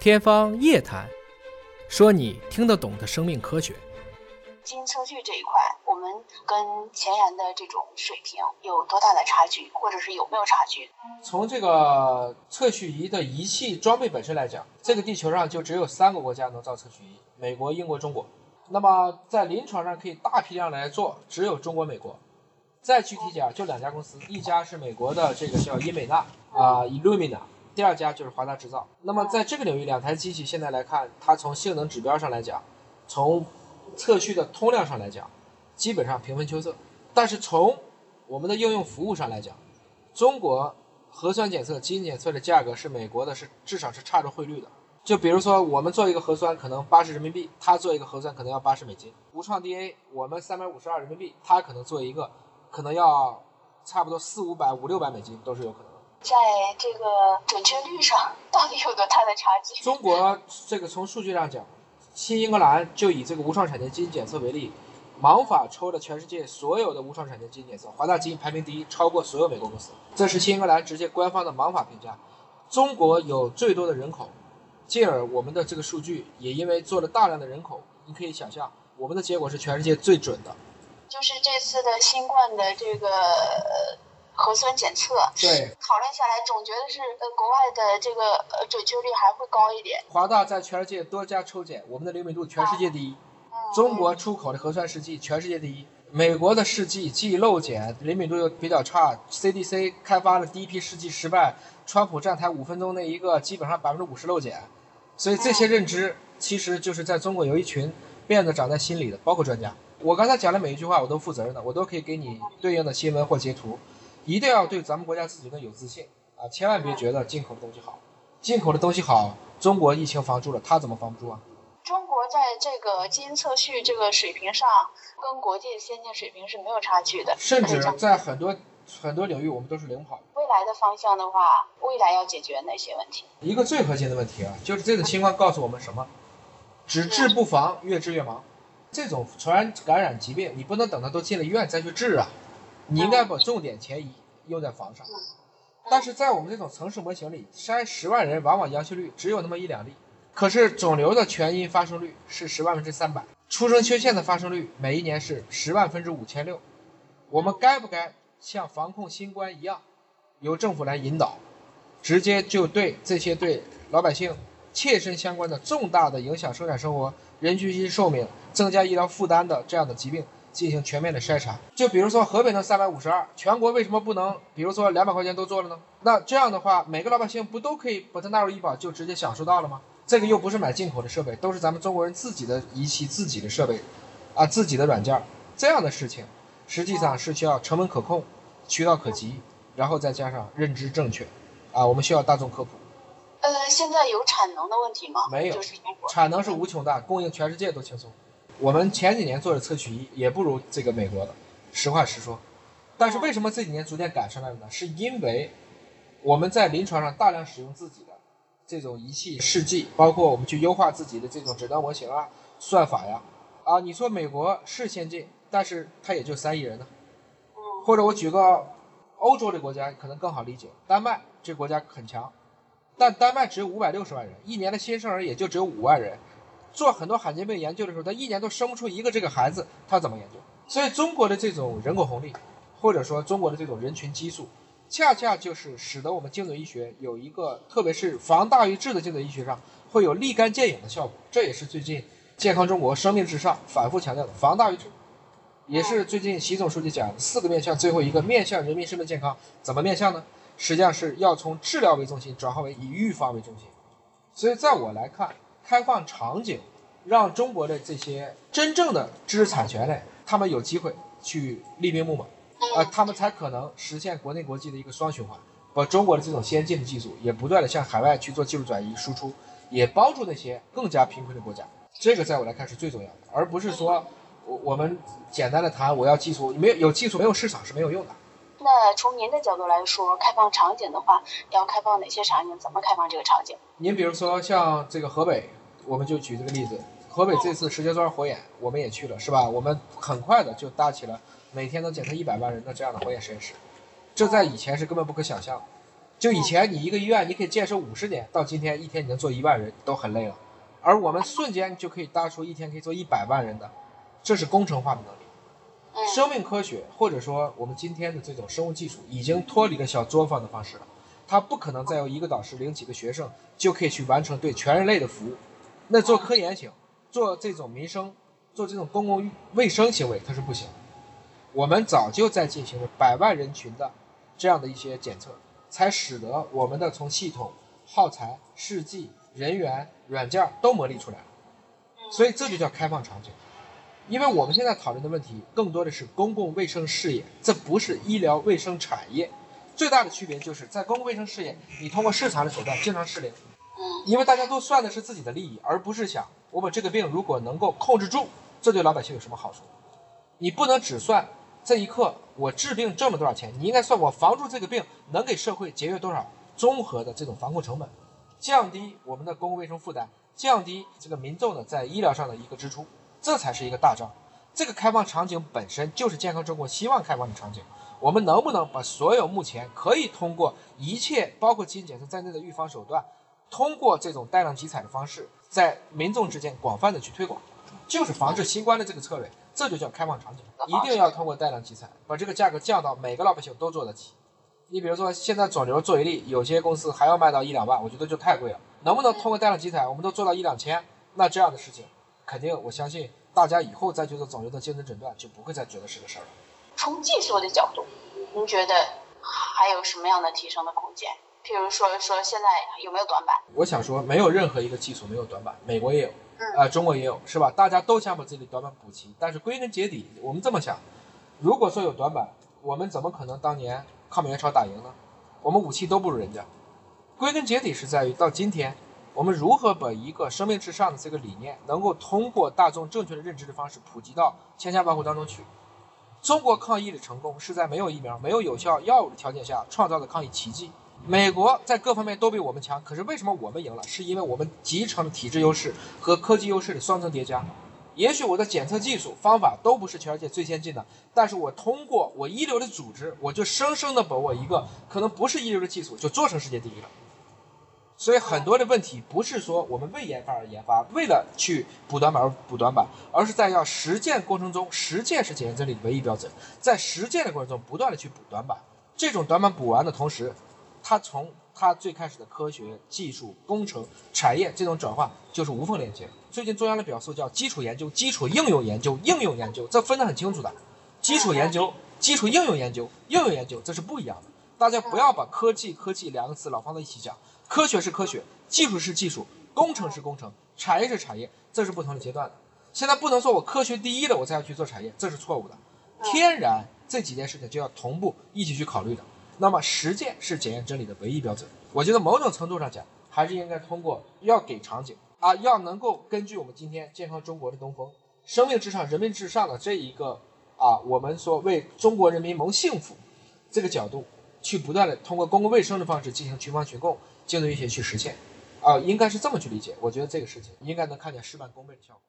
天方夜谭，说你听得懂的生命科学。基因测序这一块，我们跟前沿的这种水平有多大的差距，或者是有没有差距？从这个测序仪的仪器装备本身来讲，这个地球上就只有三个国家能造测序仪：美国、英国、中国。那么在临床上可以大批量来做，只有中国、美国。再具体讲，就两家公司，一家是美国的这个叫英美纳啊，Illumina，第二家就是华大制造。那么在这个领域，两台机器现在来看，它从性能指标上来讲，从测序的通量上来讲，基本上平分秋色。但是从我们的应用服务上来讲，中国核酸检测、基因检测的价格是美国的，是至少是差着汇率的。就比如说，我们做一个核酸可能八十人民币，他做一个核酸可能要八十美金。无创 DNA 我们三百五十二人民币，他可能做一个可能要差不多四五百、五六百美金都是有可能。在这个准确率上，到底有多大的差距？中国这个从数据上讲，新英格兰就以这个无创产前基因检测为例，盲法抽了全世界所有的无创产前基因检测，华大基因排名第一，超过所有美国公司。这是新英格兰直接官方的盲法评价。中国有最多的人口。进而，我们的这个数据也因为做了大量的人口，你可以想象，我们的结果是全世界最准的。就是这次的新冠的这个核酸检测，对，讨论下来，总觉得是呃国外的这个呃准确率还会高一点。华大在全世界多家抽检，我们的灵敏度全世界第一。中国出口的核酸试剂全世界第一。美国的试剂既漏检，灵敏度又比较差。CDC 开发的第一批试剂失败，川普站台五分钟那一个，基本上百分之五十漏检。所以这些认知其实就是在中国有一群辫子长在心里的，包括专家。我刚才讲的每一句话我都负责任的，我都可以给你对应的新闻或截图。一定要对咱们国家自己的有自信啊！千万别觉得进口的东西好，进口的东西好，中国疫情防住了，他怎么防不住啊？中国在这个基因测序这个水平上，跟国际先进水平是没有差距的，甚至在很多很多领域我们都是领跑。未来的方向的话，未来要解决哪些问题？一个最核心的问题啊，就是这种情况告诉我们什么？只治不防，越治越忙。这种传染感染疾病，你不能等它都进了医院再去治啊，你应该把重点前移用在防上。但是在我们这种城市模型里，筛十万人，往往阳性率只有那么一两例。可是肿瘤的全因发生率是十万分之三百，出生缺陷的发生率每一年是十万分之五千六。我们该不该像防控新冠一样？由政府来引导，直接就对这些对老百姓切身相关的重大的影响生产生活、人均寿寿命、增加医疗负担的这样的疾病进行全面的筛查。就比如说河北能三百五十二，全国为什么不能？比如说两百块钱都做了呢？那这样的话，每个老百姓不都可以把它纳入医保，就直接享受到了吗？这个又不是买进口的设备，都是咱们中国人自己的仪器、自己的设备，啊，自己的软件，这样的事情，实际上是需要成本可控、渠道可及。然后再加上认知正确，啊，我们需要大众科普。呃，现在有产能的问题吗？没有，产能是无穷大，供应全世界都轻松。我们前几年做的测序仪也不如这个美国的，实话实说。但是为什么这几年逐渐赶上来了呢？是因为我们在临床上大量使用自己的这种仪器试剂，包括我们去优化自己的这种诊断模型啊、算法呀。啊，你说美国是先进，但是它也就三亿人呢。或者我举个。欧洲的国家可能更好理解，丹麦这国家很强，但丹麦只有五百六十万人，一年的新生儿也就只有五万人。做很多罕见病研究的时候，他一年都生不出一个这个孩子，他怎么研究？所以中国的这种人口红利，或者说中国的这种人群基数，恰恰就是使得我们精准医学有一个，特别是防大于治的精准医学上会有立竿见影的效果。这也是最近健康中国生命至上反复强调的防大于治。也是最近习总书记讲四个面向，最后一个面向人民生命健康，怎么面向呢？实际上是要从治疗为中心转化为以预防为中心。所以在我来看，开放场景，让中国的这些真正的知识产权类，他们有机会去立兵秣马，啊，他们才可能实现国内国际的一个双循环，把中国的这种先进的技术也不断的向海外去做技术转移输出，也帮助那些更加贫困的国家。这个在我来看是最重要的，而不是说。我我们简单的谈，我要技术，没有有技术没有市场是没有用的。那从您的角度来说，开放场景的话，要开放哪些场景？怎么开放这个场景？您比如说像这个河北，我们就举这个例子，河北这次石家庄火眼，我们也去了，是吧？我们很快的就搭起了每天能检测一百万人的这样的火眼实验室，这在以前是根本不可想象。就以前你一个医院你可以建设五十年，到今天一天你能做一万人都很累了，而我们瞬间就可以搭出一天可以做一百万人的，这是工程化的能力。嗯生命科学或者说我们今天的这种生物技术已经脱离了小作坊的方式了，它不可能再由一个导师领几个学生就可以去完成对全人类的服务。那做科研行，做这种民生，做这种公共卫生行为，它是不行。我们早就在进行了百万人群的这样的一些检测，才使得我们的从系统、耗材、试剂、人员、软件都磨砺出来了。所以这就叫开放场景。因为我们现在讨论的问题更多的是公共卫生事业，这不是医疗卫生产业。最大的区别就是在公共卫生事业，你通过市场的手段经常失灵，因为大家都算的是自己的利益，而不是想我把这个病如果能够控制住，这对老百姓有什么好处？你不能只算这一刻我治病挣了多少钱，你应该算我防住这个病能给社会节约多少综合的这种防控成本，降低我们的公共卫生负担，降低这个民众的在医疗上的一个支出，这才是一个大招。这个开放场景本身就是健康中国希望开放的场景。我们能不能把所有目前可以通过一切包括基因检测在内的预防手段，通过这种带量集采的方式，在民众之间广泛的去推广，就是防治新冠的这个策略，这就叫开放场景。一定要通过带量集采，把这个价格降到每个老百姓都做得起。你比如说，现在肿瘤做一例，有些公司还要卖到一两万，我觉得就太贵了。能不能通过带量集采，我们都做到一两千？那这样的事情，肯定我相信大家以后再去做肿瘤的精准诊断，就不会再觉得是个事儿了。从技术的角度，您觉得还有什么样的提升的空间？譬如说，说现在有没有短板？我想说，没有任何一个技术没有短板，美国也有，嗯啊、中国也有，是吧？大家都想把自己的短板补齐，但是归根结底，我们这么想，如果说有短板，我们怎么可能当年抗美援朝打赢呢？我们武器都不如人家。归根结底是在于到今天，我们如何把一个生命至上的这个理念，能够通过大众正确的认知的方式普及到千家万户当中去。中国抗疫的成功是在没有疫苗、没有有效药物的条件下创造的抗疫奇迹。美国在各方面都比我们强，可是为什么我们赢了？是因为我们集成了体制优势和科技优势的双层叠加。也许我的检测技术方法都不是全世界最先进的，但是我通过我一流的组织，我就生生的把我一个可能不是一流的技术就做成世界第一了。所以很多的问题不是说我们为研发而研发，为了去补短板而补短板，而是在要实践过程中，实践是检验真理的唯一标准，在实践的过程中不断的去补短板。这种短板补完的同时，它从它最开始的科学、技术、工程、产业这种转化就是无缝连接。最近中央的表述叫基础研究、基础应用研究、应用研究，这分得很清楚的。基础研究、基础应用研究、应用研究，这是不一样的。大家不要把科技、科技两个词老放在一起讲。科学是科学，技术是技术，工程是工程，产业是产业，这是不同的阶段的。现在不能说我科学第一了，我再要去做产业，这是错误的。天然这几件事情就要同步一起去考虑的。那么实践是检验真理的唯一标准。我觉得某种程度上讲，还是应该通过要给场景啊，要能够根据我们今天健康中国的东风、生命至上、人民至上的这一个啊，我们说为中国人民谋幸福这个角度，去不断的通过公共卫生的方式进行群防群控。精准医学去实现，啊、应该是这么去理解。我觉得这个事情应该能看见事半功倍的效果。